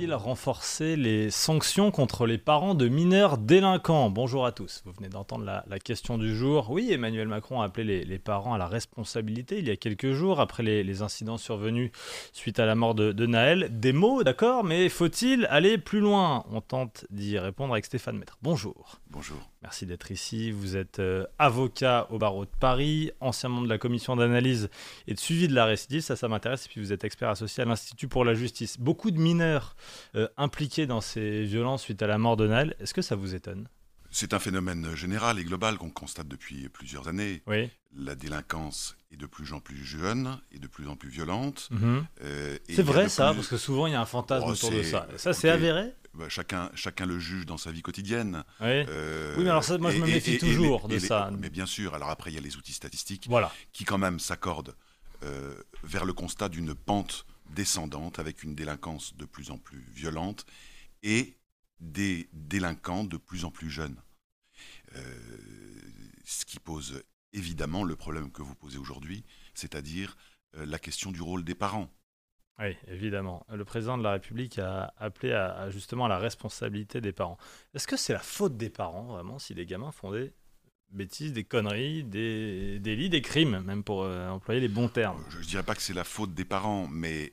Faut-il renforcer les sanctions contre les parents de mineurs délinquants Bonjour à tous, vous venez d'entendre la, la question du jour. Oui, Emmanuel Macron a appelé les, les parents à la responsabilité il y a quelques jours après les, les incidents survenus suite à la mort de, de Naël. Des mots, d'accord, mais faut-il aller plus loin? On tente d'y répondre avec Stéphane Maître. Bonjour. Bonjour. Merci d'être ici. Vous êtes euh, avocat au barreau de Paris, ancien membre de la commission d'analyse et de suivi de la récidive, ça, ça m'intéresse. Et puis vous êtes expert associé à l'Institut pour la justice. Beaucoup de mineurs euh, impliqués dans ces violences suite à la mort de Naël. Est-ce que ça vous étonne? C'est un phénomène général et global qu'on constate depuis plusieurs années. Oui. La délinquance est de plus en plus jeune et de plus en plus violente. Mhm. Euh, C'est vrai ça, plus- parce que souvent il y a un fantasme Oh, autour de ça. Ça, c'est avéré? Bah, chacun, chacun le juge dans sa vie quotidienne. Oui. Euh, Oui, mais alors ça, moi, je me méfie toujours de les- ça. Mais bien sûr, alors après, il y a les outils statistiques Voilà. qui quand même s'accordent euh, vers le constat d'une pente descendante avec une délinquance de plus en plus violente et des délinquants de plus en plus jeunes. Euh, ce qui pose évidemment le problème que vous posez aujourd'hui, c'est-à-dire euh, la question du rôle des parents. Oui, évidemment. Le président de la République a appelé à, à justement à la responsabilité des parents. Est-ce que c'est la faute des parents, vraiment, si les gamins font des bêtises, des conneries, des délits, des crimes, même pour euh, employer les bons termes? Je ne dirais pas que c'est la faute des parents, mais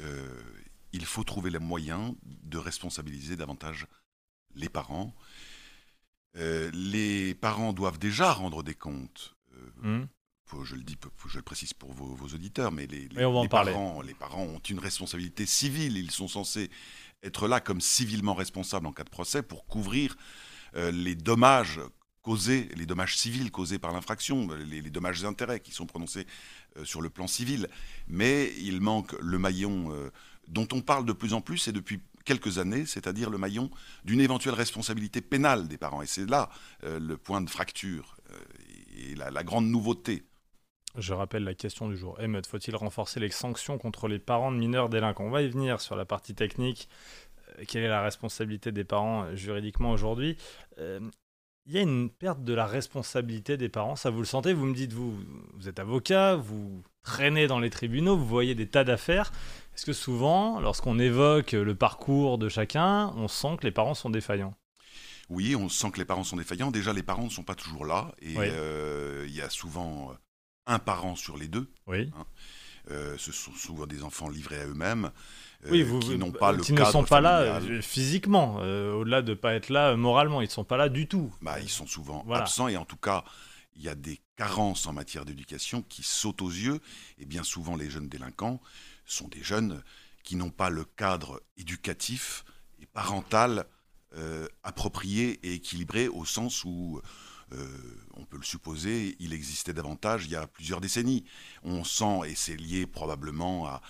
euh, il faut trouver les moyens de responsabiliser davantage les parents. Euh, les parents doivent déjà rendre des comptes. euh, Hmm faut- je le dis, faut- je le précise pour vos, vos auditeurs, mais les, parents, les parents ont une responsabilité civile. Ils sont censés être là comme civilement responsables en cas de procès pour couvrir les dommages causés, les dommages civils causés par l'infraction, les, dommages et intérêts qui sont prononcés euh, sur le plan civil. Mais il manque le maillon euh, dont on parle de plus en plus et depuis quelques années, c'est-à-dire le maillon d'une éventuelle responsabilité pénale des parents. Et c'est là euh, le point de fracture et la- grande nouveauté. Je rappelle la question du jour. Émeute, faut-il renforcer les sanctions contre les parents de mineurs délinquants? On va y venir sur la partie technique. Quelle est la responsabilité des parents juridiquement aujourd'hui? Il y a une perte de la responsabilité des parents, ça vous le sentez Vous me dites, vous, vous êtes avocat, vous traînez dans les tribunaux, vous voyez des tas d'affaires. Est-ce que souvent, lorsqu'on évoque le parcours de chacun, on sent que les parents sont défaillants? Oui, on sent que les parents sont défaillants. Déjà, les parents ne sont pas toujours là. Et Oui. euh, il y a souvent un parent sur les deux. Oui. Euh, ce sont souvent des enfants livrés à eux-mêmes, euh, Oui, vous, qui n'ont pas le qui ne sont pas là familial. euh, physiquement, euh, au-delà de pas être là euh, moralement, ils ne sont pas là du tout. Bah, ils sont souvent Voilà. absents et en tout cas, il y a des carences en matière d'éducation qui sautent aux yeux. Et bien souvent, les jeunes délinquants sont des jeunes qui n'ont pas le cadre éducatif et parental euh, approprié et équilibré au sens où, euh, on peut le supposer, il existait davantage il y a plusieurs décennies. On sent, et c'est lié probablement à,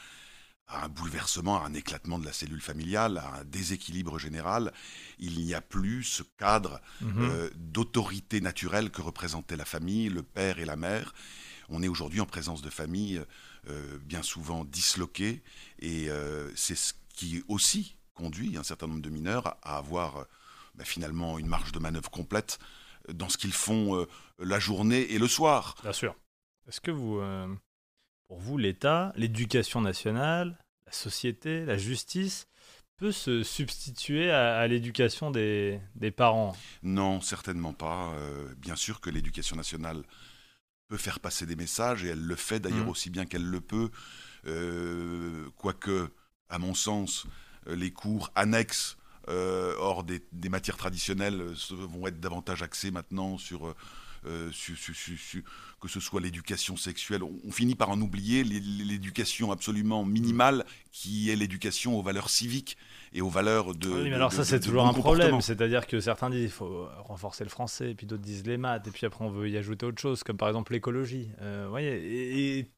à un bouleversement, à un éclatement de la cellule familiale, à un déséquilibre général, il n'y a plus ce cadre Mhm. euh, d'autorité naturelle que représentait la famille, le père et la mère. On est aujourd'hui en présence de familles euh, bien souvent disloquées et euh, c'est ce qui aussi conduit un certain nombre de mineurs à, avoir euh, bah, finalement une marge de manœuvre complète dans ce qu'ils font euh, la journée et le soir. Bien sûr. Est-ce que vous, euh, pour vous, l'État, l'éducation nationale, la société, la justice peut se substituer à, à l'éducation des, des parents? Non, certainement pas. Euh, bien sûr que l'éducation nationale peut faire passer des messages, et elle le fait d'ailleurs Mhm. aussi bien qu'elle le peut, quoique, à mon sens, les cours annexes euh, hors des, des matières traditionnelles euh, vont être davantage axés maintenant sur, euh, euh, que ce soit l'éducation sexuelle. On, on finit par en oublier l'é- l'éducation absolument minimale qui est l'éducation aux valeurs civiques et aux valeurs de. Oui, mais alors de- ça, c'est toujours bon un problème. C'est-à-dire que certains disent qu'il faut renforcer le français, et puis d'autres disent les maths, et puis après on veut y ajouter autre chose, comme par exemple l'écologie. Euh, vous voyez, et, et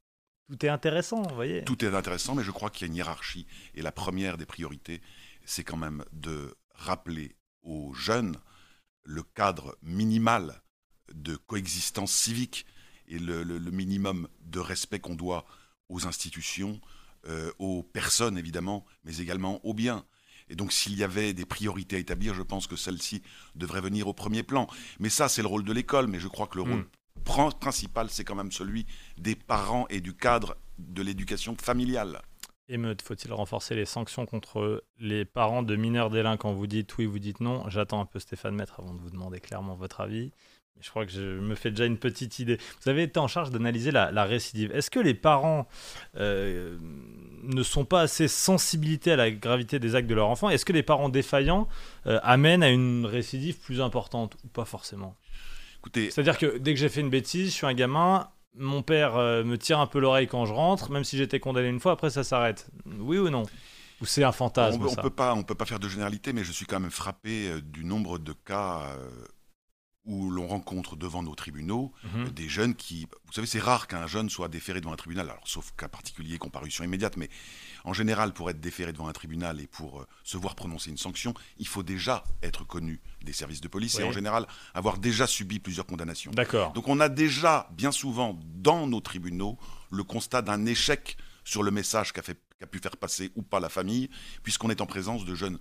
tout est intéressant, vous voyez. Tout est intéressant, mais je crois qu'il y a une hiérarchie. Et la première des priorités, c'est quand même de rappeler aux jeunes le cadre minimal de coexistence civique et le, le- le minimum de respect qu'on doit aux institutions, euh, aux personnes évidemment, mais également aux biens. Et donc s'il y avait des priorités à établir, je pense que celle-ci devrait venir au premier plan. Mais ça, c'est le rôle de l'école, mais je crois que le rôle Hmm. principal, c'est quand même celui des parents et du cadre de l'éducation familiale. Émeute, faut-il renforcer les sanctions contre les parents de mineurs délinquants? Vous dites oui, vous dites non. J'attends un peu Stéphane Maître avant de vous demander clairement votre avis. Mais je crois que je me fais déjà une petite idée. Vous avez été en charge d'analyser la, la récidive. Est-ce que les parents euh, ne sont pas assez sensibilités à la gravité des actes de leur enfant? Est-ce que les parents défaillants euh, amènent à une récidive plus importante ou pas forcément? Écoutez, C'est-à-dire que dès que j'ai fait une bêtise, je suis un gamin, mon père euh, me tire un peu l'oreille quand je rentre, même si j'étais condamné une fois, après ça s'arrête. Oui ou non? Ou c'est un on fantasme ne ça? peut pas, on peut pas faire de généralité, mais je suis quand même frappé euh, du nombre de cas euh, où l'on rencontre devant nos tribunaux Mhm. euh, des jeunes qui... Vous savez, c'est rare qu'un jeune soit déféré devant un tribunal, alors sauf cas particulier, comparution immédiate, mais en général, pour être déféré devant un tribunal et pour euh, se voir prononcer une sanction, il faut déjà être connu des services de police Oui. et en général avoir déjà subi plusieurs condamnations. D'accord. Donc on a déjà, bien souvent, dans nos tribunaux, le constat d'un échec sur le message qu'a fait- qu'a pu faire passer ou pas la famille, puisqu'on est en présence de jeunes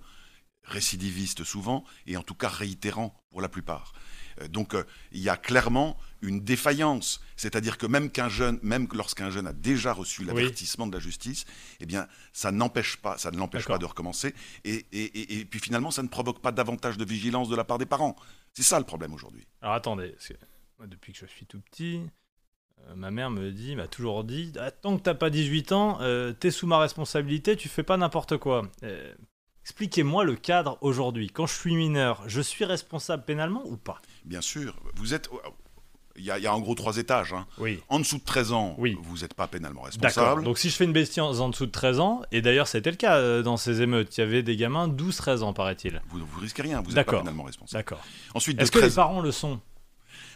récidivistes souvent, et en tout cas réitérants pour la plupart. Euh, Donc euh, il y a clairement une défaillance, c'est-à-dire que même qu'un jeune, même lorsqu'un jeune a déjà reçu l'avertissement de la justice, eh bien ça n'empêche pas, ça ne l'empêche pas de recommencer, et, et- et- et puis finalement ça ne provoque pas davantage de vigilance de la part des parents. C'est ça le problème aujourd'hui. Alors attendez, depuis que je suis tout petit, euh, ma mère me dit, m'a toujours dit, Ah, tant que t'as pas 18 ans, euh, t'es sous ma responsabilité, tu fais pas n'importe quoi. Euh, Expliquez-moi le cadre aujourd'hui. Quand je suis mineur, je suis responsable pénalement ou pas? Bien sûr, vous êtes. Il y, a, il y a en gros trois étages. hein. Oui. En dessous de 13 ans, Oui. vous n'êtes pas pénalement D'accord. responsable. Donc si je fais une bestie en dessous de 13 ans, et d'ailleurs c'était le cas euh, dans ces émeutes, il y avait des gamins 12-13 ans paraît-il. Vous ne risquez rien, vous n'êtes pas pénalement responsable. D'accord. Ensuite, Est-ce que les 13 parents le sont?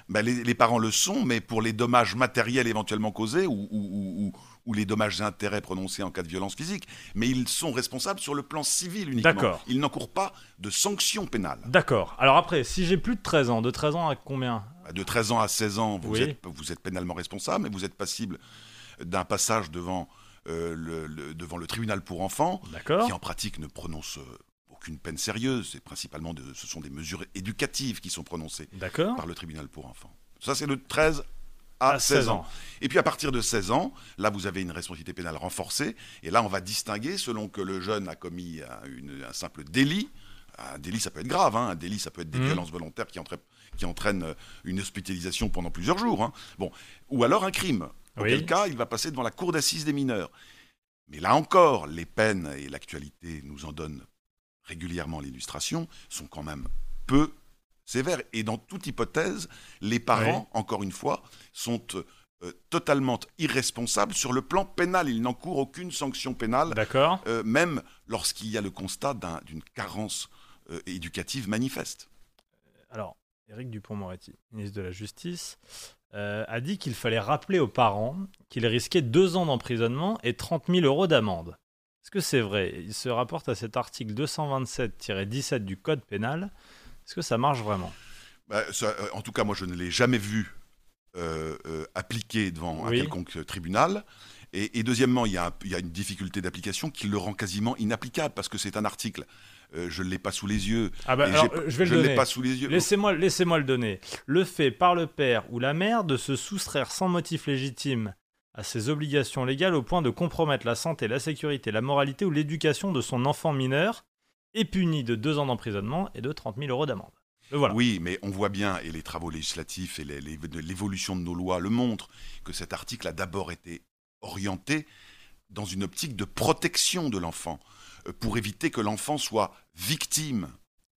Ben, les, les parents le sont, mais pour les dommages matériels éventuellement causés ou, ou- ou- ou- les dommages et intérêts prononcés en cas de violence physique. Mais ils sont responsables sur le plan civil uniquement. D'accord. Ils n'encourent pas de sanctions pénales. D'accord. Alors après, si j'ai plus de 13 ans, de 13 ans à combien? De 13 ans à 16 ans, vous, Oui. êtes, vous êtes pénalement responsable, mais vous êtes passible d'un passage devant, euh, le, le- devant le tribunal pour enfants, D'accord. qui en pratique ne prononce euh, aucune peine sérieuse. C'est principalement de, ce sont des mesures éducatives qui sont prononcées D'accord. par le tribunal pour enfants. Ça, c'est de 13 à, À 16 ans. Et puis à partir de 16 ans, là, vous avez une responsabilité pénale renforcée. Et là, on va distinguer selon que le jeune a commis un, une- un simple délit. Un délit, ça peut être grave. hein. Un délit, ça peut être des Mhm. violences volontaires qui, entraînent- qui entraînent euh, une hospitalisation pendant plusieurs jours. hein. Bon. Ou alors un crime. Auquel Oui. cas, il va passer devant la cour d'assises des mineurs. Mais là encore, les peines, et l'actualité nous en donne régulièrement l'illustration, sont quand même peu sévères. Et dans toute hypothèse, les parents, encore une fois, sont euh, totalement irresponsables sur le plan pénal. Ils n'encourent aucune sanction pénale, euh, même lorsqu'il y a le constat d'un- d'une carence euh, éducative manifeste. Alors, Éric Dupont-Moretti, ministre de la Justice, a dit qu'il fallait rappeler aux parents qu'ils risquaient deux ans d'emprisonnement et 30 000 euros d'amende. Est-ce que c'est vrai? Il se rapporte à cet article 227-17 du Code pénal. Est-ce que ça marche vraiment? Bah, ça, euh, en tout cas, moi, je ne l'ai jamais vu euh, euh, appliqué devant Oui. un quelconque tribunal. Et, et deuxièmement, il y, a un- il y a une difficulté d'application qui le rend quasiment inapplicable parce que c'est un article. Euh, je ne l'ai pas sous les yeux. Ah bah, alors, je vais le donner. pas sous les yeux. Laissez-moi laissez le donner. Le fait par le père ou la mère de se soustraire sans motif légitime à ses obligations légales au point de compromettre la santé, la sécurité, la moralité ou l'éducation de son enfant mineur est puni de deux ans d'emprisonnement et de 30 000 euros d'amende. Le voilà. Oui, mais on voit bien, et les travaux législatifs et l'évolution de nos lois le montrent, que cet article a d'abord été orienté dans une optique de protection de l'enfant, euh, pour éviter que l'enfant soit victime.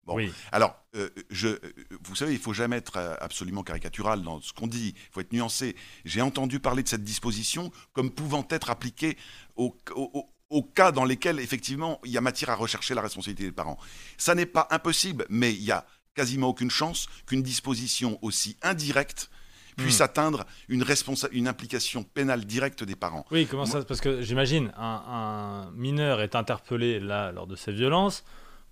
Bon. Oui. Alors, euh, je, euh, vous savez, il faut jamais être euh, absolument caricatural dans ce qu'on dit, il faut être nuancé. J'ai entendu parler de cette disposition comme pouvant être appliquée au, au- au- au cas dans lesquels, effectivement, il y a matière à rechercher la responsabilité des parents. Ça n'est pas impossible, mais il y a quasiment aucune chance qu'une disposition aussi indirecte puisse Hmm. atteindre une, une implication pénale directe des parents. Oui, comment ça Parce que j'imagine, un, un mineur est interpellé là lors de ces violences.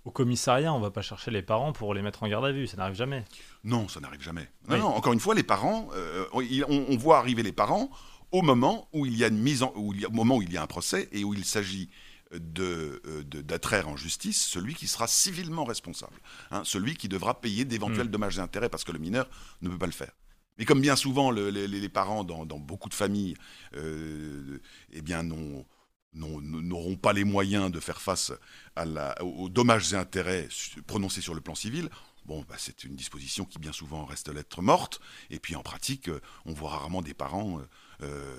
Au commissariat, on va pas chercher les parents pour les mettre en garde à vue, ça n'arrive jamais. Non, ça n'arrive jamais. Non, Oui. non, encore une fois, les parents, euh, on voit arriver les parents au moment où il y a une mise en, où il y a- au moment où il y a un procès et où il s'agit d'attraire en justice celui qui sera civilement responsable, hein, celui qui devra payer d'éventuels mm. dommages et intérêts parce que le mineur ne peut pas le faire. Mais comme bien souvent les, parents dans, beaucoup de familles euh, eh bien, n'auront pas les moyens de faire face aux dommages et intérêts prononcés sur le plan civil, Bon, bah, c'est une disposition qui bien souvent reste lettre morte. Et puis en pratique, euh, on voit rarement des parents euh,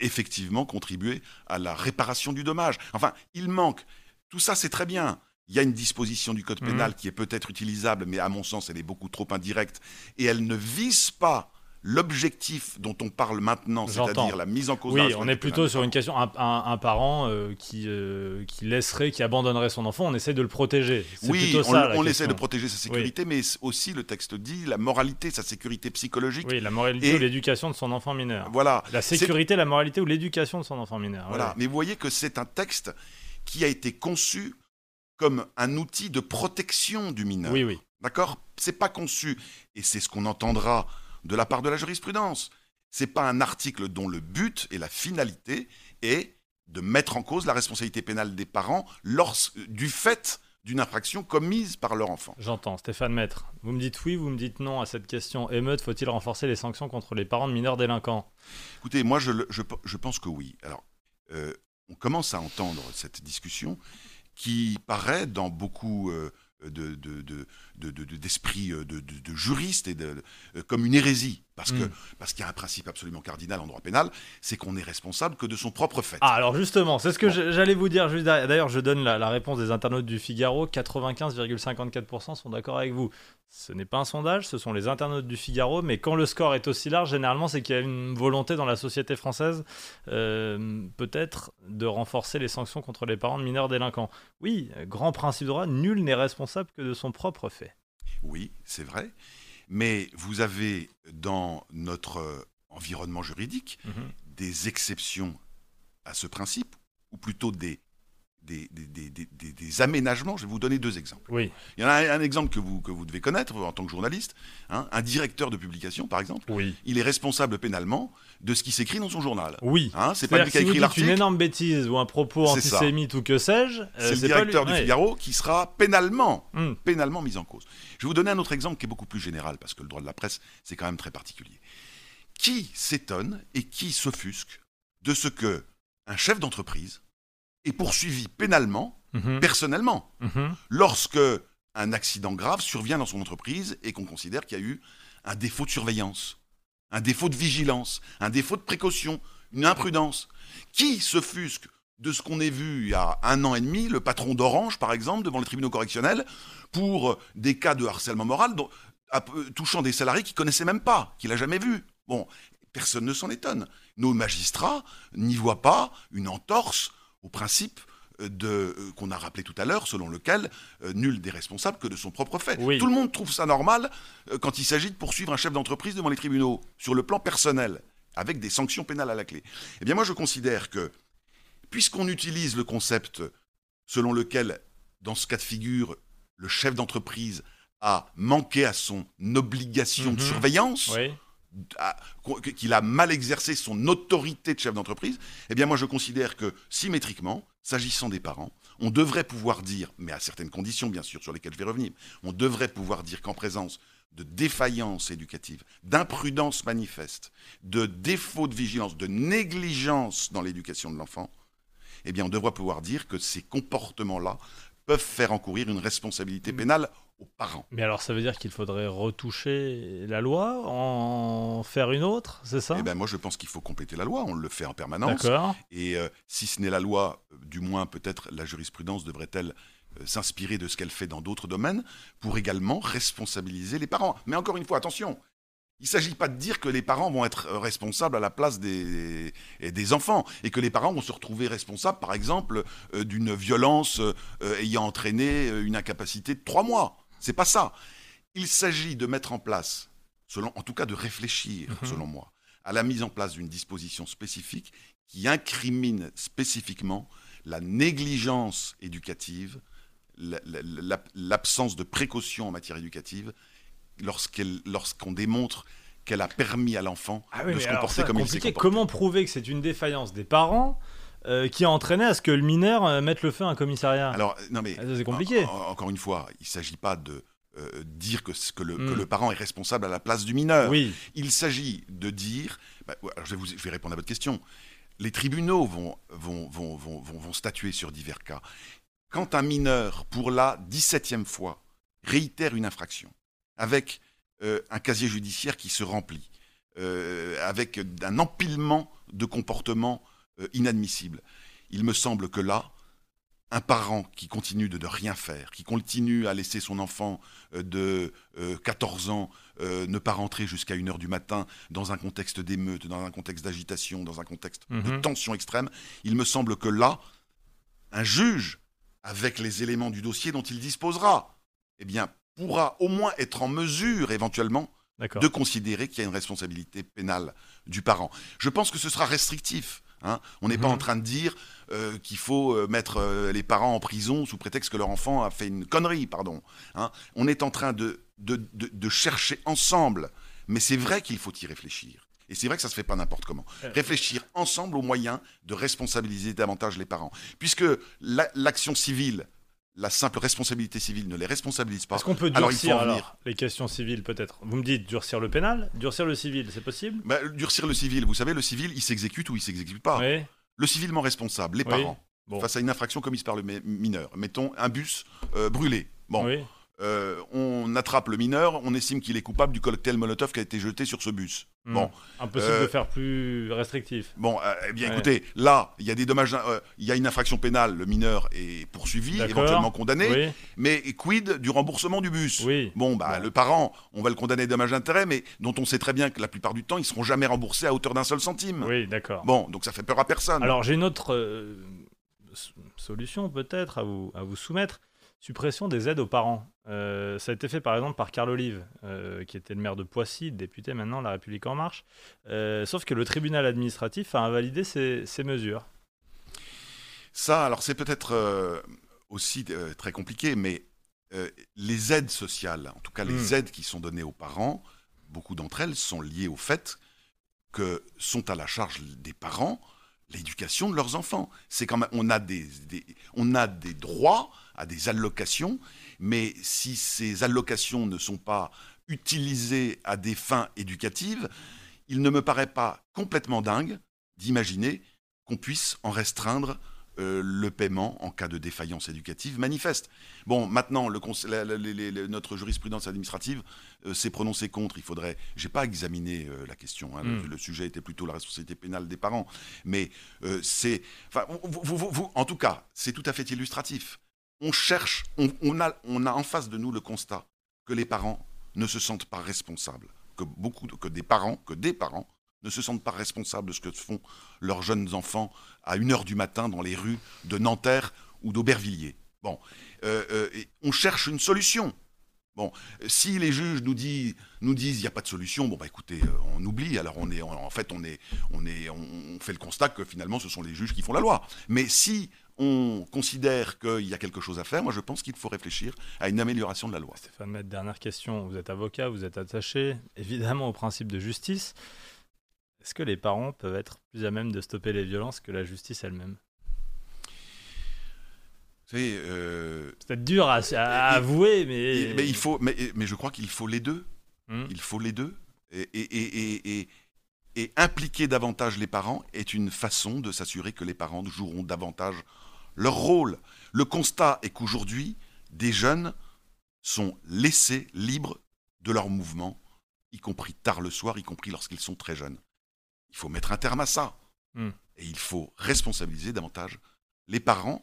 effectivement contribuer à la réparation du dommage. Enfin, il manque. Tout ça, c'est très bien. Il y a une disposition du code pénal mmh. qui est peut-être utilisable, mais à mon sens, elle est beaucoup trop indirecte. Et elle ne vise pas l'objectif dont on parle maintenant, c'est-à-dire la mise en cause. Oui, on est plutôt sur une question un, parent euh, qui euh, qui laisserait, qui abandonnerait son enfant, on essaie de le protéger. Oui, on, ça, on essaie de protéger sa sécurité, mais aussi le texte dit la moralité, sa sécurité psychologique. Oui, la moralité ou l'éducation de son enfant mineur. Voilà. La sécurité, la moralité ou l'éducation de son enfant mineur. Voilà. Mais vous voyez que c'est un texte qui a été conçu comme un outil de protection du mineur. Oui, oui. D'accord? C'est pas conçu, et c'est ce qu'on entendra de la part de la jurisprudence. C'est pas un article dont le but et la finalité est de mettre en cause la responsabilité pénale des parents du fait d'une infraction commise par leur enfant. J'entends, Stéphane Maître. Vous me dites oui, vous me dites non à cette question. Émeute, faut-il renforcer les sanctions contre les parents de mineurs délinquants? Écoutez, moi je, pense que oui. Alors, euh, on commence à entendre cette discussion qui paraît dans beaucoup euh, d'esprit de, de, de, juriste et de, comme une hérésie. Parce que mm. parce qu'il y a un principe absolument cardinal en droit pénal, c'est qu'on n'est responsable que de son propre fait. Ah, alors justement, c'est ce que j'allais vous dire juste D'ailleurs, je donne la, réponse des internautes du Figaro. 95,54% sont d'accord avec vous. Ce n'est pas un sondage, ce sont les internautes du Figaro. Mais quand le score est aussi large, généralement, c'est qu'il y a une volonté dans la société française, euh, peut-être, de renforcer les sanctions contre les parents de mineurs délinquants. Oui, grand principe de droit, nul n'est responsable que de son propre fait. Oui, c'est vrai. Mais vous avez dans notre environnement juridique mhm. des exceptions à ce principe, ou plutôt des des, aménagements. Je vais vous donner deux exemples. Oui. Il y en a un, exemple que vous, que vous devez connaître en tant que journaliste. Hein. un directeur de publication, par exemple, oui. il est responsable pénalement de ce qui s'écrit dans son journal. Oui. Hein, c'est pas lui qui a écrit l'article. une énorme bêtise ou un propos antisémite ou que sais-je. Euh, c'est le directeur du Figaro qui sera pénalement, hmm. pénalement mis en cause. Je vais vous donner un autre exemple qui est beaucoup plus général, parce que le droit de la presse, c'est quand même très particulier. Qui s'étonne et qui s'offusque de ce que un chef d'entreprise est poursuivi pénalement, mhm. personnellement, mhm. lorsque un accident grave survient dans son entreprise et qu'on considère qu'il y a eu un défaut de surveillance, un défaut de vigilance, un défaut de précaution, une imprudence. Qui s'offusque de ce qu'on a vu il y a un an et demi, le patron d'Orange, par exemple, devant les tribunaux correctionnels, pour des cas de harcèlement moral touchant des salariés qu'il connaissait même pas, qu'il n'a jamais vu. Bon, personne ne s'en étonne. Nos magistrats n'y voient pas une entorse au principe euh, euh, qu'on a rappelé tout à l'heure, selon lequel euh, nul n'est responsable que de son propre fait. Tout le monde trouve ça normal quand il s'agit de poursuivre un chef d'entreprise devant les tribunaux, sur le plan personnel, avec des sanctions pénales à la clé. Eh bien moi je considère que, puisqu'on utilise le concept selon lequel, dans ce cas de figure, le chef d'entreprise a manqué à son obligation de mhm. surveillance, qu'il a mal exercé son autorité de chef d'entreprise, eh bien moi je considère que symétriquement, s'agissant des parents, on devrait pouvoir dire, mais à certaines conditions bien sûr sur lesquelles je vais revenir, on devrait pouvoir dire qu'en présence de défaillance éducative, d'imprudence manifeste, de défaut de vigilance, de négligence dans l'éducation de l'enfant, eh bien on devrait pouvoir dire que ces comportements-là peuvent faire encourir une responsabilité mm. pénale aux parents. Mais alors ça veut dire qu'il faudrait retoucher la loi, en faire une autre, c'est ça? Eh bien moi je pense qu'il faut compléter la loi, on le fait en permanence. D'accord. Et euh, si ce n'est la loi, euh, du moins peut-être la jurisprudence devrait-elle euh, s'inspirer de ce qu'elle fait dans d'autres domaines pour également responsabiliser les parents. Mais encore une fois, attention, il ne s'agit pas de dire que les parents vont être responsables à la place des, des enfants et que les parents vont se retrouver responsables, par exemple, d'une violence ayant entraîné une incapacité de trois mois. C'est pas ça. Il s'agit de mettre en place, selon, en tout cas de réfléchir, mhm. selon moi, à la mise en place d'une disposition spécifique qui incrimine spécifiquement la négligence éducative, l'absence de précaution en matière éducative, lorsqu'on démontre qu'elle a permis à l'enfant ah de se comporter comme il s'est comporté. Comment prouver que c'est une défaillance des parents euh, qui a entraîné à ce que le mineur euh, mette le feu à un commissariat. Alors, non mais Ah, c'est compliqué. en- en- encore une fois, il ne s'agit pas de euh, dire que, que le, que le parent est responsable à la place du mineur. oui, Il s'agit de dire, bah, alors je, vais vous, je vais répondre à votre question. Les tribunaux vont, vont, vont, vont, vont- vont statuer sur divers cas. Quand un mineur, pour la 17e fois, réitère une infraction, avec euh, un casier judiciaire qui se remplit, euh, avec un empilement de comportements euh, inadmissibles, il me semble que là, un parent qui continue de ne rien faire, qui continue à laisser son enfant euh, de euh, 14 ans euh, ne pas rentrer jusqu'à 1h du matin dans un contexte d'émeute, dans un contexte d'agitation, dans un contexte de Mhm. tension extrême, il me semble que là, un juge, avec les éléments du dossier dont il disposera, eh bien, pourra au moins être en mesure, éventuellement, de considérer qu'il y a une responsabilité pénale du parent. Je pense que ce sera restrictif. Hein. On n'est pas Mhm. en train de dire euh, qu'il faut euh, mettre euh, les parents en prison sous prétexte que leur enfant a fait une connerie, pardon. hein. On est en train de, de, de- de chercher ensemble, mais c'est vrai qu'il faut y réfléchir. Et c'est vrai que ça se fait pas n'importe comment. Euh. Réfléchir ensemble aux moyens de responsabiliser davantage les parents. Puisque la- l'action civile, la simple responsabilité civile ne les responsabilise pas. Est-ce qu'on peut Alors, il faut durcir alors, les questions civiles peut-être? Vous me dites durcir le pénal, durcir le civil, c'est possible? Bah, durcir le civil, vous savez, le civil, il s'exécute ou il s'exécute pas. Oui. Le civilement responsable, les Oui. parents, Bon. face à une infraction commise par le mi- mineur, mettons un bus euh, brûlé. Bon, Oui. Euh, on attrape le mineur, on estime qu'il est coupable du cocktail Molotov qui a été jeté sur ce bus. Hmm. Bon, Impossible Euh, de faire plus restrictif. bon, euh, eh bien Ouais. écoutez, là, il y a des dommages, euh, il y a une infraction pénale, le mineur est poursuivi, éventuellement condamné, Oui. mais quid du remboursement du bus? Oui. Bon, bah, le parent, on va le condamner à dommages d'intérêt, mais dont on sait très bien que la plupart du temps, ils seront jamais remboursés à hauteur d'un seul centime. Oui, d'accord. Bon, donc ça fait peur à personne. Alors j'ai une autre euh, solution peut-être à vous, à vous soumettre. Suppression des aides aux parents. Euh, ça a été fait par exemple par Carl Olive, euh, qui était le maire de Poissy, député maintenant La République En Marche. Euh, sauf que le tribunal administratif a invalidé ces, ces mesures. Ça, alors c'est peut-être aussi très compliqué, mais les aides sociales, en tout cas les Mm. aides qui sont données aux parents, beaucoup d'entre elles sont liées au fait que sont à la charge des parents l'éducation de leurs enfants. C'est quand même, on a des, des- on a des droits à des allocations, mais si ces allocations ne sont pas utilisées à des fins éducatives, il ne me paraît pas complètement dingue d'imaginer qu'on puisse en restreindre euh, le paiement en cas de défaillance éducative manifeste. Bon, maintenant, le la- la- notre jurisprudence administrative euh, s'est prononcée contre. Il faudrait. J'ai pas examiné euh, la question. hein, le, Mm. le sujet était plutôt la responsabilité pénale des parents, mais c'est. Enfin, vous- vous- vous- vous- en tout cas, c'est tout à fait illustratif. On cherche, on, a, on a en face de nous le constat que les parents ne se sentent pas responsables, que beaucoup, que des parents, que des parents ne se sentent pas responsables de ce que font leurs jeunes enfants à 1h du matin dans les rues de Nanterre ou d'Aubervilliers. Bon, euh, euh, on cherche une solution. Bon, si les juges nous, disent nous disent il n'y a pas de solution, bon bah écoutez, euh, on oublie. Alors on est, en fait, on est, on est, on fait le constat que finalement ce sont les juges qui font la loi. Mais si on considère qu'il y a quelque chose à faire, moi je pense qu'il faut réfléchir à une amélioration de la loi. Stéphane Maître, dernière question. Vous êtes avocat, vous êtes attaché évidemment au principe de justice. Est-ce que les parents peuvent être plus à même de stopper les violences que la justice elle-même? Euh, C'est peut-être dur à, avouer, mais... Mais il faut, mais, mais je crois qu'il faut les deux. Hmm. Il faut les deux. Et, et, et, et, et- et impliquer davantage les parents est une façon de s'assurer que les parents joueront davantage leur rôle. Le constat est qu'aujourd'hui, des jeunes sont laissés libres de leurs mouvements, y compris tard le soir, y compris lorsqu'ils sont très jeunes. Il faut mettre un terme à ça. Hmm. Et il faut responsabiliser davantage les parents,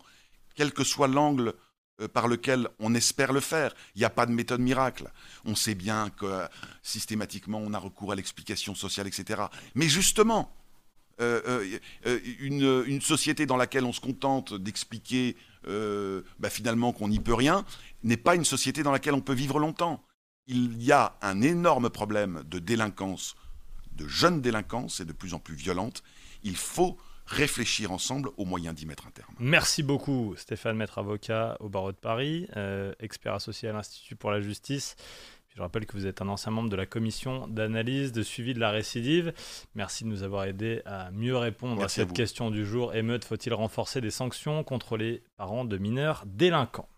quel que soit l'angle euh, par lequel on espère le faire. Il n'y a pas de méthode miracle. On sait bien que euh, systématiquement on a recours à l'explication sociale, etc. Mais justement, euh, euh, euh, une, société dans laquelle on se contente d'expliquer bah, finalement qu'on n'y peut rien n'est pas une société dans laquelle on peut vivre longtemps. Il y a un énorme problème de délinquance, de jeune délinquance et de plus en plus violente. Il faut réfléchir ensemble aux moyens d'y mettre un terme. Merci beaucoup Stéphane Maître, avocat au barreau de Paris, expert associé à l'Institut pour la justice. Je rappelle que vous êtes un ancien membre de la commission d'analyse, de suivi de la récidive. Merci de nous avoir aidé à mieux répondre Merci à cette question du jour. Émeute, faut-il renforcer les sanctions contre les parents de mineurs délinquants?